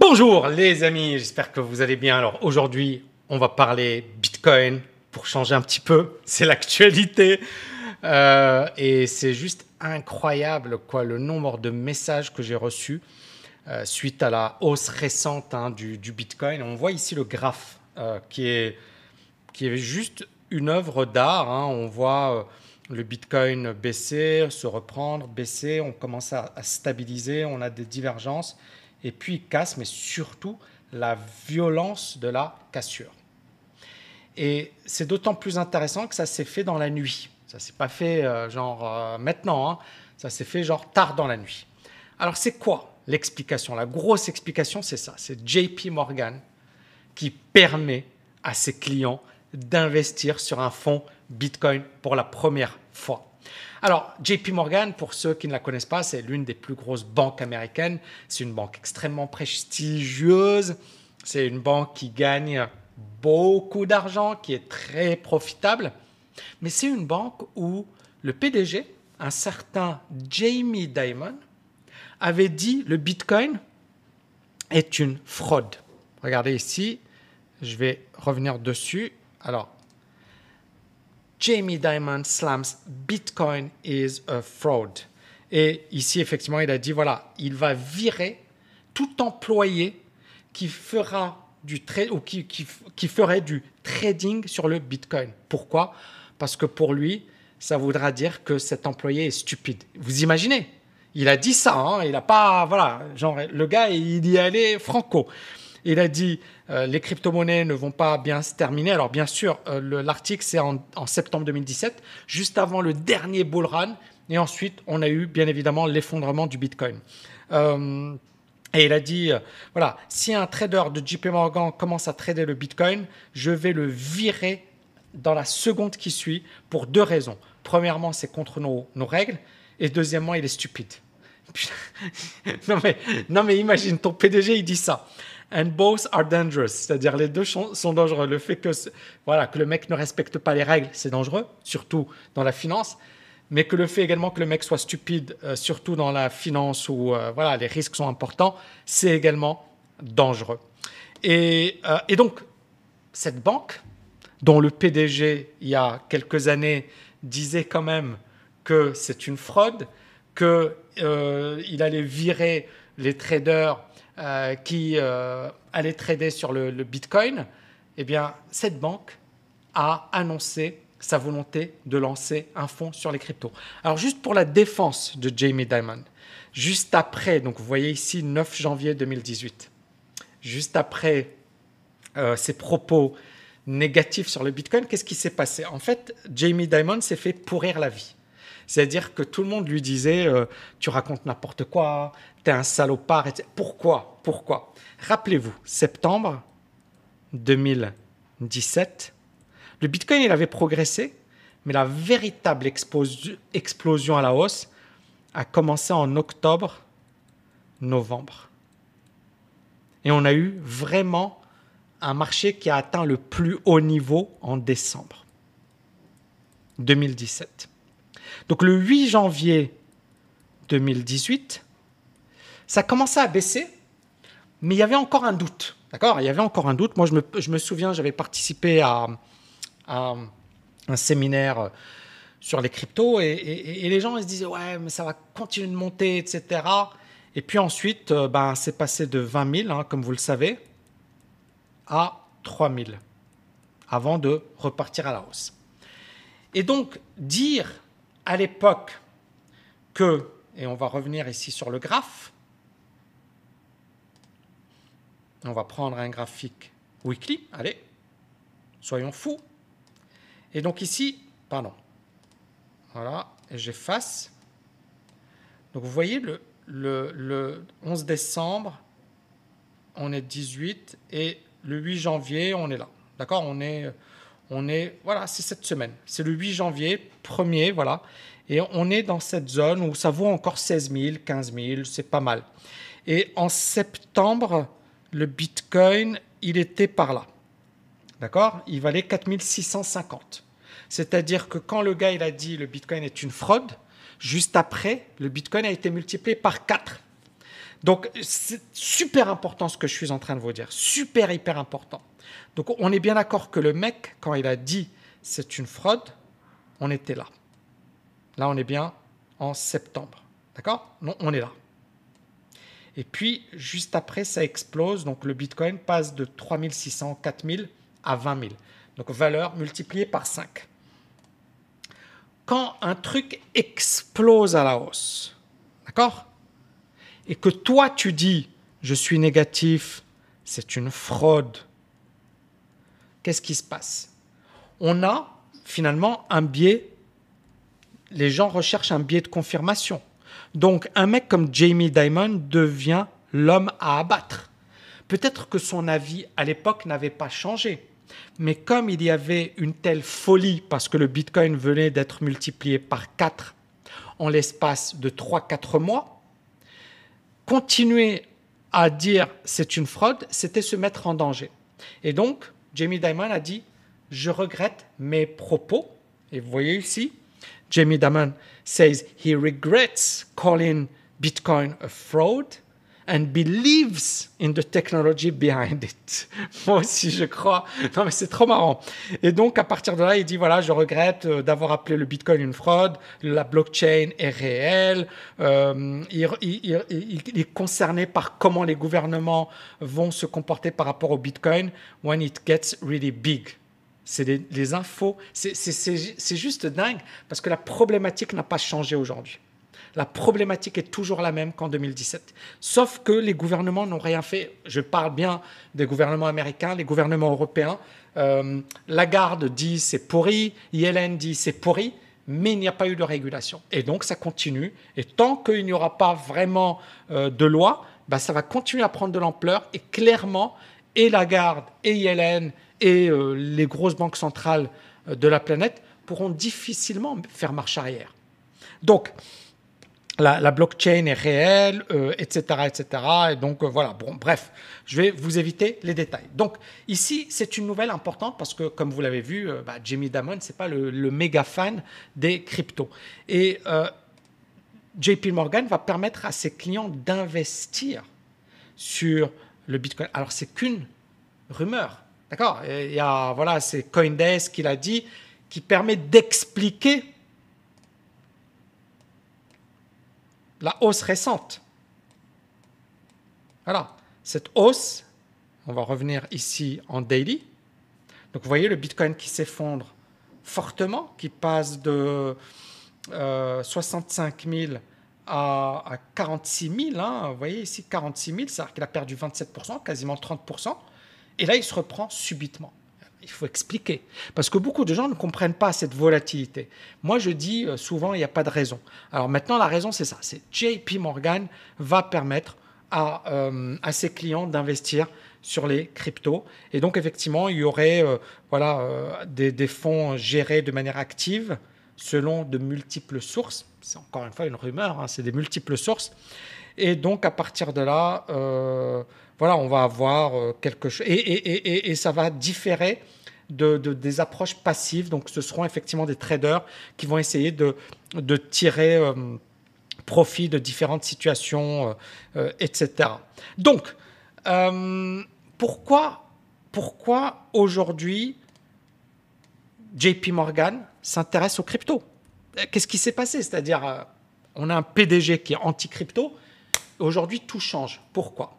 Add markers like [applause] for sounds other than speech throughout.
Bonjour les amis, j'espère que vous allez bien. Alors aujourd'hui, on va parler Bitcoin pour changer un petit peu. [laughs] C'est l'actualité. Euh, et c'est juste incroyable quoi, le nombre de messages que j'ai reçus euh, suite à la hausse récente hein, du, Bitcoin. On voit ici le graphe euh, qui, est, qui est juste une œuvre d'art. Hein. On voit le Bitcoin baisser, se reprendre, baisser. On commence à, à stabiliser. On a des divergences et puis casse, mais surtout la violence de la cassure. Et c'est d'autant plus intéressant que ça s'est fait dans la nuit. Ça s'est pas fait euh, genre euh, maintenant, hein. ça s'est fait genre tard dans la nuit. Alors c'est quoi l'explication? La grosse explication, c'est ça. C'est JP Morgan qui permet à ses clients d'investir sur un fonds Bitcoin pour la première fois. Alors, JP Morgan, pour ceux qui ne la connaissent pas, c'est l'une des plus grosses banques américaines. C'est une banque extrêmement prestigieuse. C'est une banque qui gagne beaucoup d'argent, qui est très profitable. Mais c'est une banque où le PDG, un certain Jamie Dimon, avait dit le Bitcoin est une fraude. Regardez ici, je vais revenir dessus. Alors, Jamie Dimon slams Bitcoin is a fraud. Et ici, effectivement, il a dit voilà, il va virer tout employé qui fera du ou qui, qui, ferait du trading sur le Bitcoin. Pourquoi? Parce que pour lui, ça voudra dire que cet employé est stupide. Vous imaginez? Il a dit ça, hein, il n'a pas, voilà, genre, le gars, il y allait franco. Il a dit euh, les crypto-monnaies ne vont pas bien se terminer. Alors bien sûr, euh, l'article c'est en, septembre 2017, juste avant le dernier bull run. Et ensuite, on a eu bien évidemment l'effondrement du Bitcoin. Euh, et il a dit, voilà, si un trader de JP Morgan commence à trader le Bitcoin, je vais le virer dans la seconde qui suit pour deux raisons. Premièrement, c'est contre nos, nos règles. Et deuxièmement, il est stupide. [laughs] non, mais, non mais imagine, ton PDG, il dit ça and both are dangerous. C'est-à-dire les deux sont dangereux. Le fait que, voilà, que le mec ne respecte pas les règles, c'est dangereux, surtout dans la finance. Mais que le fait également que le mec soit stupide, euh, surtout dans la finance où euh, voilà, les risques sont importants, c'est également dangereux. Et, euh, et, donc, cette banque, dont le PDG, il y a quelques années, disait quand même que c'est une fraude, qu'il allait virer les traders euh, qui euh, allait trader sur le, Bitcoin, eh bien, cette banque a annoncé sa volonté de lancer un fonds sur les cryptos. Alors, juste pour la défense de Jamie Dimon, juste après, donc vous voyez ici 9 janvier 2018, juste après euh, ses propos négatifs sur le Bitcoin, qu'est-ce qui s'est passé? En fait, Jamie Dimon s'est fait pourrir la vie. C'est-à-dire que tout le monde lui disait euh, Tu racontes n'importe quoi, t'es un salopard. Etc. Pourquoi? Pourquoi? Rappelez-vous, septembre 2017, le Bitcoin, il avait progressé, mais la véritable explosion à la hausse a commencé en octobre, novembre. Et on a eu vraiment un marché qui a atteint le plus haut niveau en décembre 2017. Donc le 8 janvier 2018, ça commençait à baisser, mais il y avait encore un doute. D'accord? Il y avait encore un doute. Moi, je me, souviens, j'avais participé à, un séminaire sur les cryptos et, les gens se disaient ouais mais ça va continuer de monter etc et puis ensuite euh, ben, c'est passé de 20 000 hein, comme vous le savez à 3 000 avant de repartir à la hausse et donc dire à l'époque que, et on va revenir ici sur le graphe, on va prendre un graphique weekly, allez, soyons fous. Et donc ici, pardon, voilà, j'efface. Donc vous voyez, le, le, le 11 décembre, on est 18, et le 8 janvier, on est là. D'accord? On est on est, voilà, c'est cette semaine. C'est le 8 janvier, premier, voilà. Et on est dans cette zone où ça vaut encore 16 000, 15 000, c'est pas mal. Et en septembre, le Bitcoin, il était par là. D'accord? Il valait 4 650. C'est-à-dire que quand le gars il a dit le Bitcoin est une fraude, juste après, le Bitcoin a été multiplié par 4. Donc, c'est super important ce que je suis en train de vous dire. Super, hyper important. Donc, on est bien d'accord que le mec, quand il a dit c'est une fraude, on était là. Là, on est bien en septembre. D'accord? Non, on est là. Et puis, juste après, ça explose. Donc, le Bitcoin passe de 3600, 4000 à 20 000. Donc, valeur multipliée par 5. Quand un truc explose à la hausse, d'accord? Et que toi, tu dis, je suis négatif, c'est une fraude, qu'est-ce qui se passe? On a finalement un biais, les gens recherchent un biais de confirmation. Donc un mec comme Jamie Dimon devient l'homme à abattre. Peut-être que son avis à l'époque n'avait pas changé, mais comme il y avait une telle folie parce que le Bitcoin venait d'être multiplié par 4 en l'espace de 3-4 mois, continuer à dire c'est une fraude, c'était se mettre en danger. Et donc, Jamie Dimon a dit je regrette mes propos. Et vous voyez ici, Jamie Dimon says he regrets calling Bitcoin a fraud and believes in the technology behind it. [laughs] Moi aussi, je crois. Non, mais c'est trop marrant. Et donc, à partir de là, il dit voilà, je regrette euh, d'avoir appelé le Bitcoin une fraude. La blockchain est réelle. Euh, il, est concerné par comment les gouvernements vont se comporter par rapport au Bitcoin when it gets really big. C'est les, infos. C'est juste dingue parce que la problématique n'a pas changé aujourd'hui. La problématique est toujours la même qu'en 2017. Sauf que les gouvernements n'ont rien fait. Je parle bien des gouvernements américains, les gouvernements européens. Euh, Lagarde dit c'est pourri, Yellen dit c'est pourri, mais il n'y a pas eu de régulation. Et donc ça continue. Et tant qu'il n'y aura pas vraiment euh, de loi, bah, ça va continuer à prendre de l'ampleur. Et clairement, et Lagarde, et Yellen, et euh, les grosses banques centrales de la planète pourront difficilement faire marche arrière. Donc, la, blockchain est réelle, etc., euh, etc. Et donc, voilà, bon, bref, je vais vous éviter les détails. Donc, ici, c'est une nouvelle importante parce que, comme vous l'avez vu, bah, Jamie Dimon, ce n'est pas le, méga fan des cryptos. Et JP Morgan va permettre à ses clients d'investir sur le Bitcoin. Alors, c'est qu'une rumeur. D'accord? Il y a, voilà, c'est Coindesk qui l'a dit, qui permet d'expliquer la hausse récente. Voilà, cette hausse, on va revenir ici en daily. Donc vous voyez le Bitcoin qui s'effondre fortement, qui passe de 65 euh, 000 à, 46 000. Hein. Vous voyez ici 46 000, c'est-à-dire qu'il a perdu 27%, quasiment 30%. Et là, il se reprend subitement. Il faut expliquer. Parce que beaucoup de gens ne comprennent pas cette volatilité. Moi, je dis euh, souvent, il n'y a pas de raison. Alors maintenant, la raison, c'est ça. C'est JP Morgan va permettre à, euh, à ses clients d'investir sur les cryptos. Et donc, effectivement, il y aurait euh, voilà, des, des, fonds gérés de manière active selon de multiples sources. C'est encore une fois une rumeur, hein, c'est des multiples sources. Et donc, à partir de là, voilà, on va avoir euh, quelque chose. Et, ça va différer de, des approches passives. Donc, ce seront effectivement des traders qui vont essayer de, tirer euh, profit de différentes situations, euh, etc. Donc, pourquoi, pourquoi aujourd'hui JP Morgan s'intéresse aux cryptos Qu'est-ce qui s'est passé? C'est-à-dire, on a un PDG qui est anti-crypto. Aujourd'hui, tout change. Pourquoi?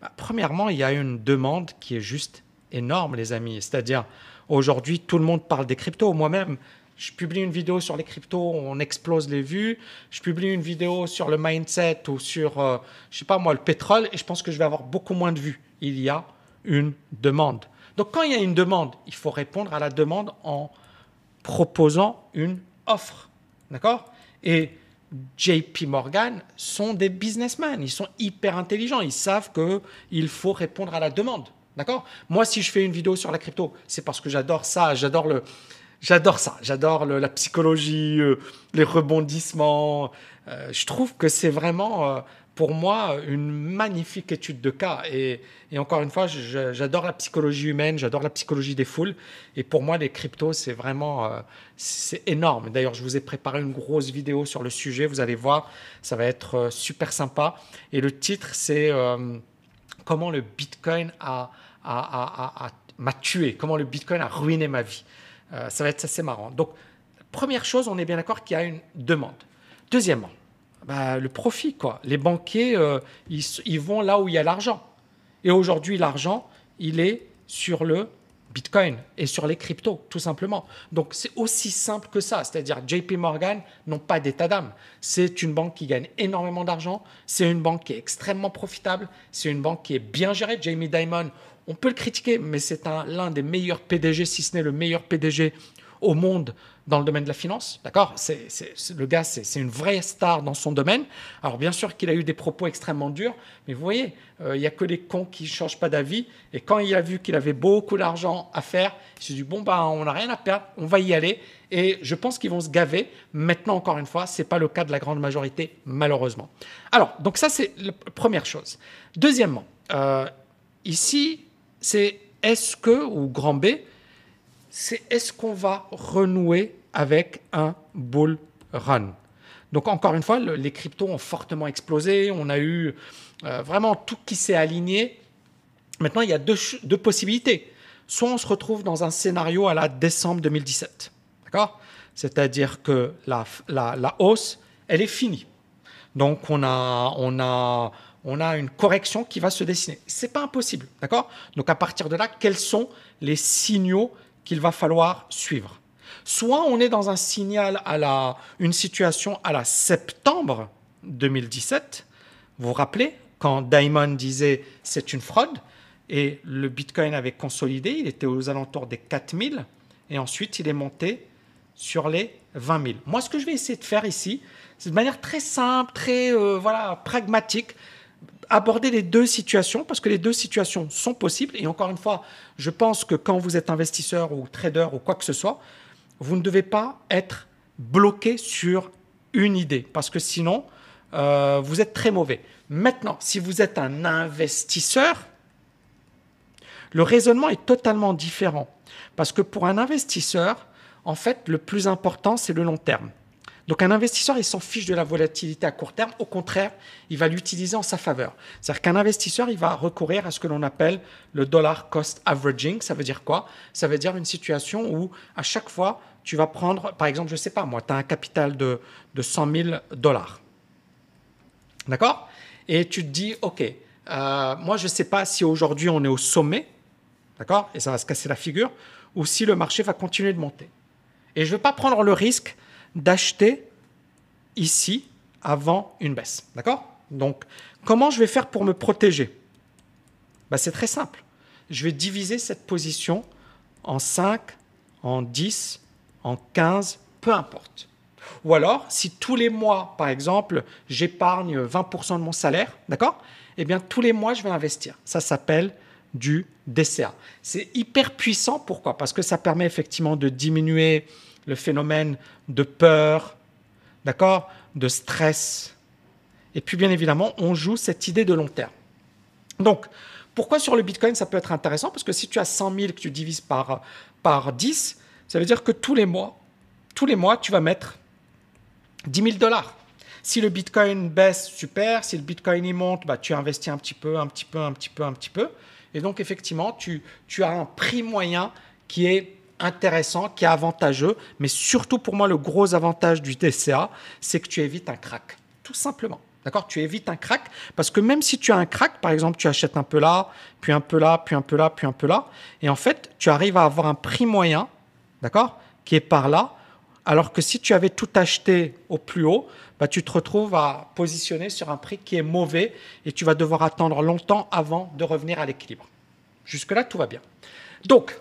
Bah, premièrement, il y a une demande qui est juste énorme, les amis. C'est-à-dire, aujourd'hui, tout le monde parle des cryptos. Moi-même, je publie une vidéo sur les cryptos, on explose les vues. Je publie une vidéo sur le mindset ou sur, euh, je sais pas moi, le pétrole, et je pense que je vais avoir beaucoup moins de vues. Il y a une demande. Donc, quand il y a une demande, il faut répondre à la demande en proposant une offre. D'accord? Et JP Morgan sont des businessmen, ils sont hyper intelligents, ils savent qu'il faut répondre à la demande. D'accord? Moi, si je fais une vidéo sur la crypto, c'est parce que j'adore ça, j'adore le, j'adore ça, j'adore la psychologie, euh, les rebondissements. Euh, je trouve que c'est vraiment, euh, pour moi, une magnifique étude de cas. Et, encore une fois, j'adore la psychologie humaine, j'adore la psychologie des foules. Et pour moi, les cryptos, c'est vraiment euh, c'est énorme. D'ailleurs, je vous ai préparé une grosse vidéo sur le sujet. Vous allez voir, ça va être euh, super sympa. Et le titre, c'est euh, comment le Bitcoin a, m'a tué, comment le Bitcoin a ruiné ma vie. ça va être assez marrant. Donc, première chose, on est bien d'accord qu'il y a une demande. Deuxièmement, bah, le profit. Quoi. Les banquiers, euh, ils, vont là où il y a l'argent. Et aujourd'hui, l'argent, il est sur le Bitcoin et sur les cryptos, tout simplement. Donc c'est aussi simple que ça. C'est-à-dire JP Morgan n'ont pas d'état d'âme. C'est une banque qui gagne énormément d'argent. C'est une banque qui est extrêmement profitable. C'est une banque qui est bien gérée. Jamie Dimon, on peut le critiquer, mais c'est l'un des meilleurs PDG, si ce n'est le meilleur PDG au monde dans le domaine de la finance, d'accord? Le gars, c'est, une vraie star dans son domaine. Alors bien sûr qu'il a eu des propos extrêmement durs, mais vous voyez, euh, il n'y a que les cons qui ne changent pas d'avis. Et quand il a vu qu'il avait beaucoup d'argent à faire, il s'est dit, bon, ben, on n'a rien à perdre, on va y aller. Et je pense qu'ils vont se gaver. Maintenant, encore une fois, ce n'est pas le cas de la grande majorité, malheureusement. Alors, donc ça, c'est la première chose. Deuxièmement, euh, ici, c'est est-ce que, ou grand B, c'est est-ce qu'on va renouer avec un bull run? Donc encore une fois, les cryptos ont fortement explosé, on a eu euh, vraiment tout qui s'est aligné. Maintenant, il y a deux, possibilités. Soit on se retrouve dans un scénario à la décembre 2017, d'accord? C'est-à-dire que la, la, hausse, elle est finie. Donc on a, on a, on a une correction qui va se dessiner. C'est pas impossible, d'accord? Donc à partir de là, quels sont les signaux qu'il va falloir suivre. Soit on est dans un signal à la, une situation à la septembre 2017. Vous vous rappelez quand Diamond disait c'est une fraude et le Bitcoin avait consolidé, il était aux alentours des 4000 et ensuite il est monté sur les 20 000. Moi, ce que je vais essayer de faire ici, c'est de manière très simple, très euh, voilà, pragmatique, aborder les deux situations parce que les deux situations sont possibles. Et encore une fois, je pense que quand vous êtes investisseur ou trader ou quoi que ce soit, vous ne devez pas être bloqué sur une idée parce que sinon, euh, vous êtes très mauvais. Maintenant, si vous êtes un investisseur, le raisonnement est totalement différent. Parce que pour un investisseur, en fait, le plus important, c'est le long terme. Donc un investisseur, il s'en fiche de la volatilité à court terme. Au contraire, il va l'utiliser en sa faveur. C'est-à-dire qu'un investisseur, il va recourir à ce que l'on appelle le dollar cost averaging. Ça veut dire quoi? Ça veut dire une situation où à chaque fois, tu vas prendre, par exemple, je ne sais pas, moi, tu as un capital de, de 100 000 dollars. D'accord? Et tu te dis, OK, euh, moi, je ne sais pas si aujourd'hui on est au sommet, d'accord Et ça va se casser la figure, ou si le marché va continuer de monter. Et je ne veux pas prendre le risque d'acheter ici avant une baisse. D'accord? Donc, comment je vais faire pour me protéger? Bah, C'est très simple. Je vais diviser cette position en 5, en 10, en 15, peu importe. Ou alors, si tous les mois, par exemple, j'épargne 20% de mon salaire, d'accord? Eh bien, tous les mois, je vais investir. Ça s'appelle du DCA. C'est hyper puissant. Pourquoi? Parce que ça permet effectivement de diminuer le phénomène de peur, d'accord, de stress. Et puis bien évidemment, on joue cette idée de long terme. Donc, pourquoi sur le Bitcoin ça peut être intéressant? Parce que si tu as 100 000 que tu divises par, par 10, ça veut dire que tous les mois, tous les mois, tu vas mettre 10 000 dollars. Si le Bitcoin baisse, super. Si le Bitcoin y monte, bah, tu investis un petit peu, un petit peu, un petit peu, un petit peu. Et donc, effectivement, tu, tu as un prix moyen qui est intéressant, qui est avantageux. Mais surtout pour moi, le gros avantage du DCA, c'est que tu évites un crack. Tout simplement. D'accord? Tu évites un crack parce que même si tu as un crack, par exemple, tu achètes un peu là, puis un peu là, puis un peu là, puis un peu là, et en fait, tu arrives à avoir un prix moyen, d'accord? Qui est par là, alors que si tu avais tout acheté au plus haut, bah, tu te retrouves à positionner sur un prix qui est mauvais et tu vas devoir attendre longtemps avant de revenir à l'équilibre. Jusque-là, tout va bien. Donc,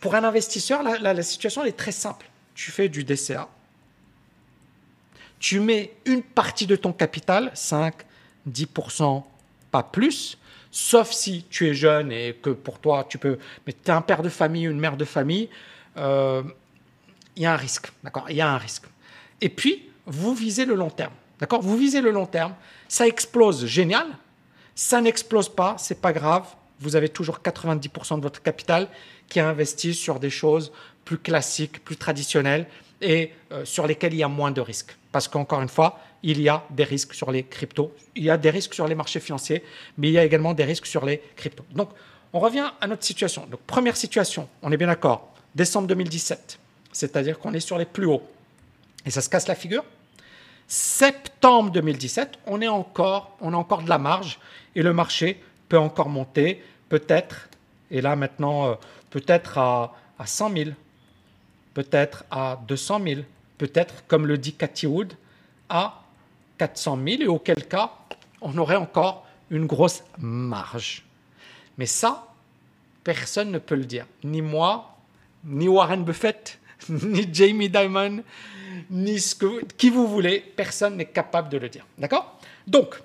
pour un investisseur, la, situation est très simple. Tu fais du DCA, tu mets une partie de ton capital, 5, 10%, pas plus, sauf si tu es jeune et que pour toi, tu peux... Mais tu un père de famille, une mère de famille, euh, il y a un risque, d'accord? Il y a un risque. Et puis, vous visez le long terme. D'accord? Vous visez le long terme. Ça explose, génial. Ça n'explose pas, c'est pas grave. Vous avez toujours 90% de votre capital qui est investi sur des choses plus classiques, plus traditionnelles et euh, sur lesquelles il y a moins de risques. Parce qu'encore une fois, il y a des risques sur les cryptos, il y a des risques sur les marchés financiers, mais il y a également des risques sur les cryptos. Donc, on revient à notre situation. Donc, première situation, on est bien d'accord, décembre 2017, c'est-à-dire qu'on est sur les plus hauts. Et ça se casse la figure. Septembre 2017, on est encore, on a encore de la marge et le marché peut encore monter, peut-être, et là maintenant, euh, peut-être à, à 100 000, peut-être à 200 000, peut-être, comme le dit Cathy Wood, à 400 000, et auquel cas, on aurait encore une grosse marge. Mais ça, personne ne peut le dire. Ni moi, ni Warren Buffett, [laughs] ni Jamie Dimon, ni ce qui vous voulez. Personne n'est capable de le dire. D'accord? Donc,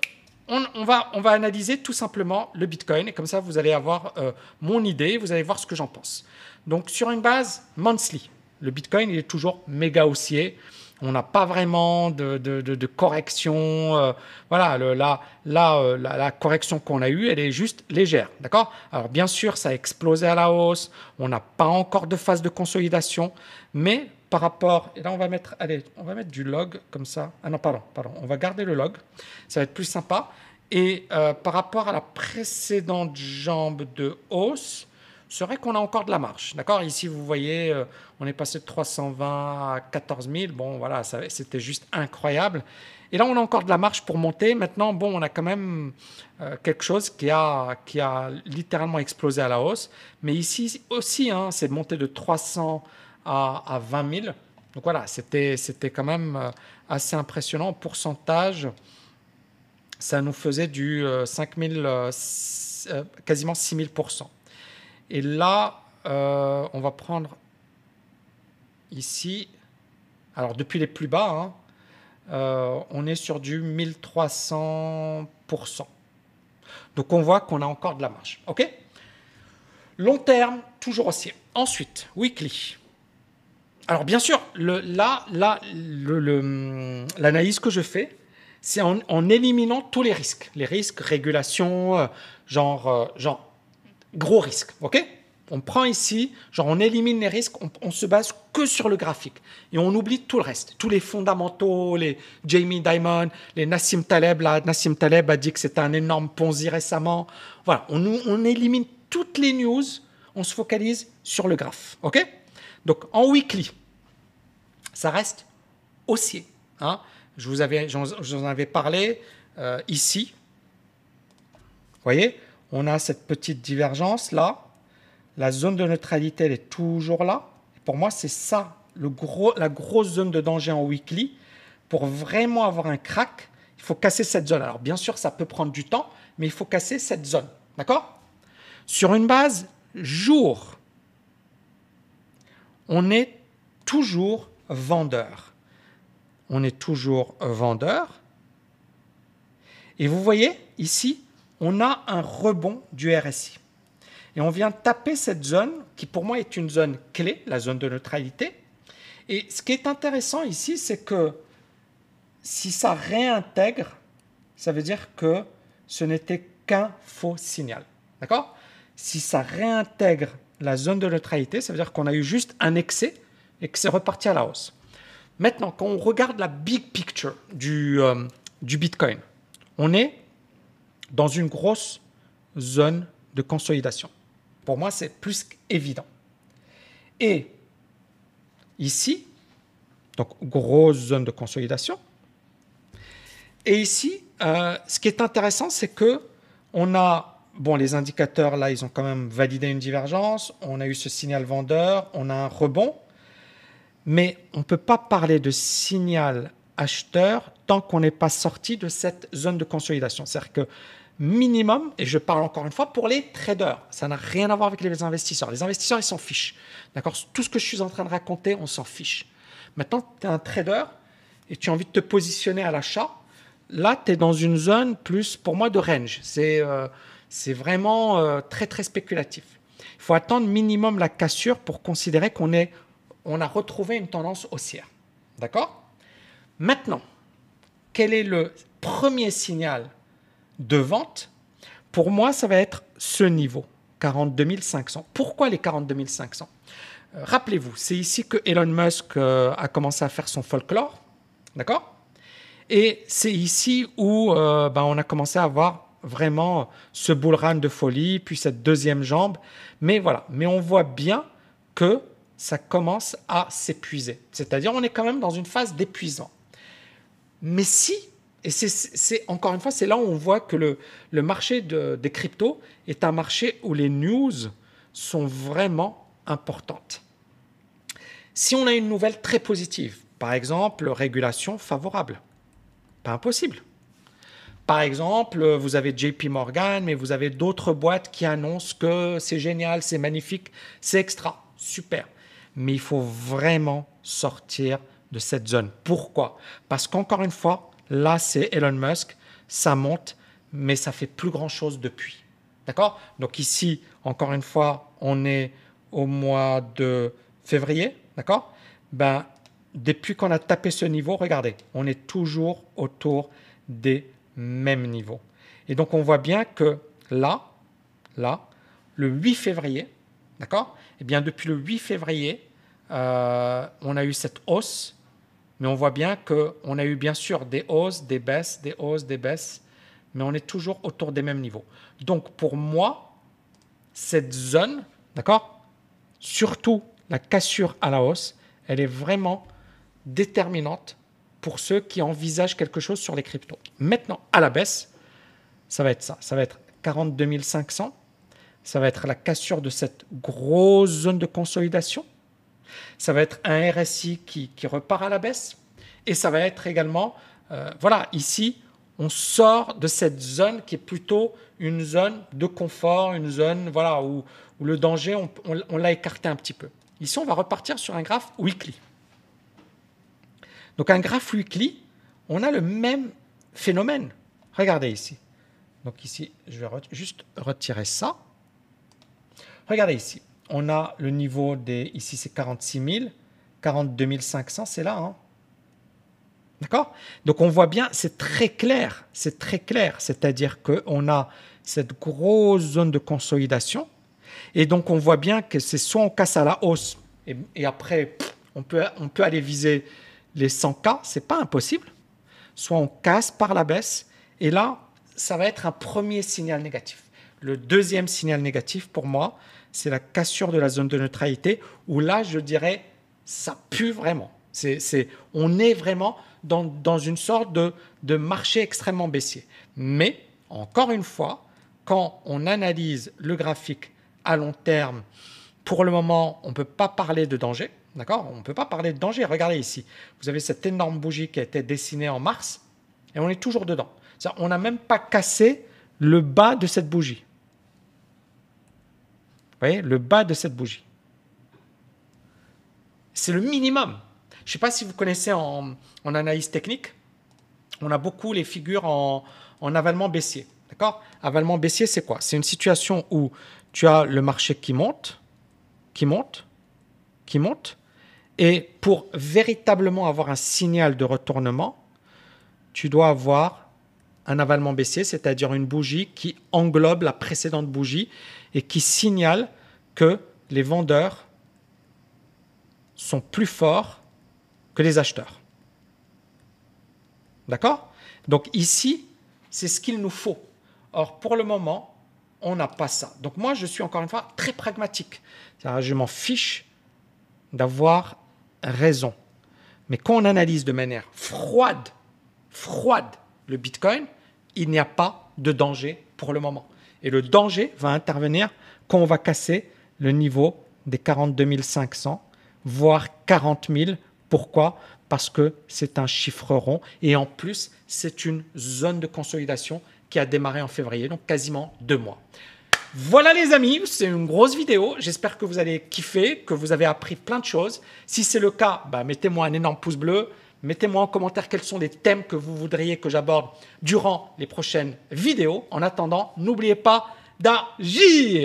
on, va, on va analyser tout simplement le Bitcoin et comme ça, vous allez avoir euh, mon idée, vous allez voir ce que j'en pense. Donc, sur une base monthly, le Bitcoin, il est toujours méga haussier. On n'a pas vraiment de, de, correction. Euh, voilà, le, la, euh, la, la, correction qu'on a eue, elle est juste légère. D'accord? Alors, bien sûr, ça a explosé à la hausse. On n'a pas encore de phase de consolidation. Mais par rapport, et là, on va mettre, allez, on va mettre du log comme ça. Ah non, pardon, pardon. On va garder le log. Ça va être plus sympa. Et euh, par rapport à la précédente jambe de hausse, c'est vrai qu'on a encore de la marche. D'accord? Ici, vous voyez, euh, on est passé de 320 à 14 000. Bon, voilà, c'était juste incroyable. Et là, on a encore de la marche pour monter. Maintenant, bon, on a quand même euh, quelque chose qui a, qui a littéralement explosé à la hausse. Mais ici aussi, hein, c'est monté de 300 à, à 20 000. Donc voilà, c'était quand même euh, assez impressionnant. En pourcentage, ça nous faisait du 5 000, quasiment 6 000 et là, euh, on va prendre ici, alors depuis les plus bas, hein, euh, on est sur du 1300%. Donc on voit qu'on a encore de la marge. OK? Long terme, toujours haussier. Ensuite, weekly. Alors bien sûr, là, là, l'analyse que je fais, c'est en, éliminant tous les risques. Les risques, régulation, euh, genre, genre gros risque. OK? On prend ici, genre on élimine les risques, on, se base que sur le graphique et on oublie tout le reste, tous les fondamentaux, les Jamie Dimon, les Nassim Taleb. Là, Nassim Taleb a dit que c'était un énorme Ponzi récemment. Voilà, on, on, élimine toutes les news, on se focalise sur le graphe. OK? Donc en weekly, ça reste haussier. Hein je, vous avais, avais parlé euh, ici. Vous voyez on a cette petite divergence là. La zone de neutralité, elle est toujours là. Pour moi, c'est ça, la grosse zone de danger en weekly. Pour vraiment avoir un crack, il faut casser cette zone. Alors, bien sûr, ça peut prendre du temps, mais il faut casser cette zone. D'accord? Sur une base jour, on est toujours vendeur. On est toujours vendeur. Et vous voyez ici, on a un rebond du RSI. Et on vient taper cette zone qui pour moi est une zone clé, la zone de neutralité. Et ce qui est intéressant ici, c'est que si ça réintègre, ça veut dire que ce n'était qu'un faux signal. D'accord? Si ça réintègre la zone de neutralité, ça veut dire qu'on a eu juste un excès et que c'est reparti à la hausse. Maintenant, quand on regarde la big picture du, euh, Bitcoin, on est dans une grosse zone de consolidation. Pour moi, c'est plus qu'évident. Et ici, donc grosse zone de consolidation. Et ici, euh, ce qui est intéressant, c'est que on a, bon, les indicateurs là, ils ont quand même validé une divergence. On a eu ce signal vendeur, on a un rebond, mais on ne peut pas parler de signal acheteur tant qu'on n'est pas sorti de cette zone de consolidation. C'est-à-dire que minimum, et je parle encore une fois pour les traders, ça n'a rien à voir avec les investisseurs. Les investisseurs, ils s'en fichent. D'accord? Tout ce que je suis en train de raconter, on s'en fiche. Maintenant, tu es un trader et tu as envie de te positionner à l'achat. Là, tu es dans une zone plus, pour moi, de range. C'est euh, vraiment euh, très, très spéculatif. Il faut attendre minimum la cassure pour considérer qu'on on a retrouvé une tendance haussière. D'accord? Maintenant, quel est le premier signal de vente? Pour moi, ça va être ce niveau, 42 500. Pourquoi les 42 500 euh, Rappelez-vous, c'est ici que Elon Musk euh, a commencé à faire son folklore, d'accord? Et c'est ici où ben, on a commencé à avoir vraiment ce bull run de folie, puis cette deuxième jambe. Mais voilà, mais on voit bien que ça commence à s'épuiser. C'est-à-dire, on est quand même dans une phase d'épuisement. Mais si, et c'est encore une fois, c'est là où on voit que le, marché de, des cryptos est un marché où les news sont vraiment importantes. Si on a une nouvelle très positive, par exemple, régulation favorable, pas impossible. Par exemple, vous avez JP Morgan, mais vous avez d'autres boîtes qui annoncent que c'est génial, c'est magnifique, c'est extra, super. Mais il faut vraiment sortir de cette zone. Pourquoi? Parce qu'encore une fois, là, c'est Elon Musk, ça monte, mais ça fait plus grand-chose depuis. D'accord? Donc ici, encore une fois, on est au mois de février, d'accord? Ben, depuis qu'on a tapé ce niveau, regardez, on est toujours autour des même niveau. Et donc on voit bien que là, là, le 8 février, d'accord? Eh bien depuis le 8 février, euh, on a eu cette hausse, mais on voit bien qu'on a eu bien sûr des hausses, des baisses, des hausses, des baisses, mais on est toujours autour des mêmes niveaux. Donc pour moi, cette zone, d'accord? Surtout la cassure à la hausse, elle est vraiment déterminante pour ceux qui envisagent quelque chose sur les cryptos. Maintenant, à la baisse, ça va être ça. Ça va être 42 500. Ça va être la cassure de cette grosse zone de consolidation. Ça va être un RSI qui, repart à la baisse. Et ça va être également, euh, voilà, ici, on sort de cette zone qui est plutôt une zone de confort, une zone voilà, où, le danger, on l'a écarté un petit peu. Ici, on va repartir sur un graphe weekly. Donc un graphe weekly, on a le même phénomène. Regardez ici. Donc ici, je vais juste retirer ça. Regardez ici. On a le niveau des... Ici, c'est 46 000. 42 500, c'est là. Hein. D'accord? Donc on voit bien, c'est très clair. C'est très clair. C'est-à-dire qu'on a cette grosse zone de consolidation. Et donc on voit bien que c'est soit on casse à la hausse et, après, on peut, on peut aller viser les 100K, c'est pas impossible. Soit on casse par la baisse, et là, ça va être un premier signal négatif. Le deuxième signal négatif, pour moi, c'est la cassure de la zone de neutralité, où là, je dirais, ça pue vraiment. C'est, on est vraiment dans, dans une sorte de marché extrêmement baissier. Mais, encore une fois, quand on analyse le graphique à long terme, pour le moment, on ne peut pas parler de danger. D'accord? On ne peut pas parler de danger. Regardez ici. Vous avez cette énorme bougie qui a été dessinée en mars et on est toujours dedans. On n'a même pas cassé le bas de cette bougie. Vous voyez Le bas de cette bougie. C'est le minimum. Je ne sais pas si vous connaissez en, analyse technique. On a beaucoup les figures en, en avalement baissier. D'accord? Avalement baissier, c'est quoi? C'est une situation où tu as le marché qui monte, qui monte, qui monte, et pour véritablement avoir un signal de retournement, tu dois avoir un avalement baissier, c'est-à-dire une bougie qui englobe la précédente bougie et qui signale que les vendeurs sont plus forts que les acheteurs. D'accord? Donc ici, c'est ce qu'il nous faut. Or, pour le moment, on n'a pas ça. Donc moi, je suis encore une fois très pragmatique. Je m'en fiche d'avoir raison. Mais quand on analyse de manière froide, froide le Bitcoin, il n'y a pas de danger pour le moment. Et le danger va intervenir quand on va casser le niveau des 42 500, voire 40 000. Pourquoi? Parce que c'est un chiffre rond et en plus, c'est une zone de consolidation qui a démarré en février, donc quasiment deux mois. Voilà les amis, c'est une grosse vidéo. J'espère que vous allez kiffer, que vous avez appris plein de choses. Si c'est le cas, bah, mettez-moi un énorme pouce bleu. Mettez-moi en commentaire quels sont les thèmes que vous voudriez que j'aborde durant les prochaines vidéos. En attendant, n'oubliez pas d'agir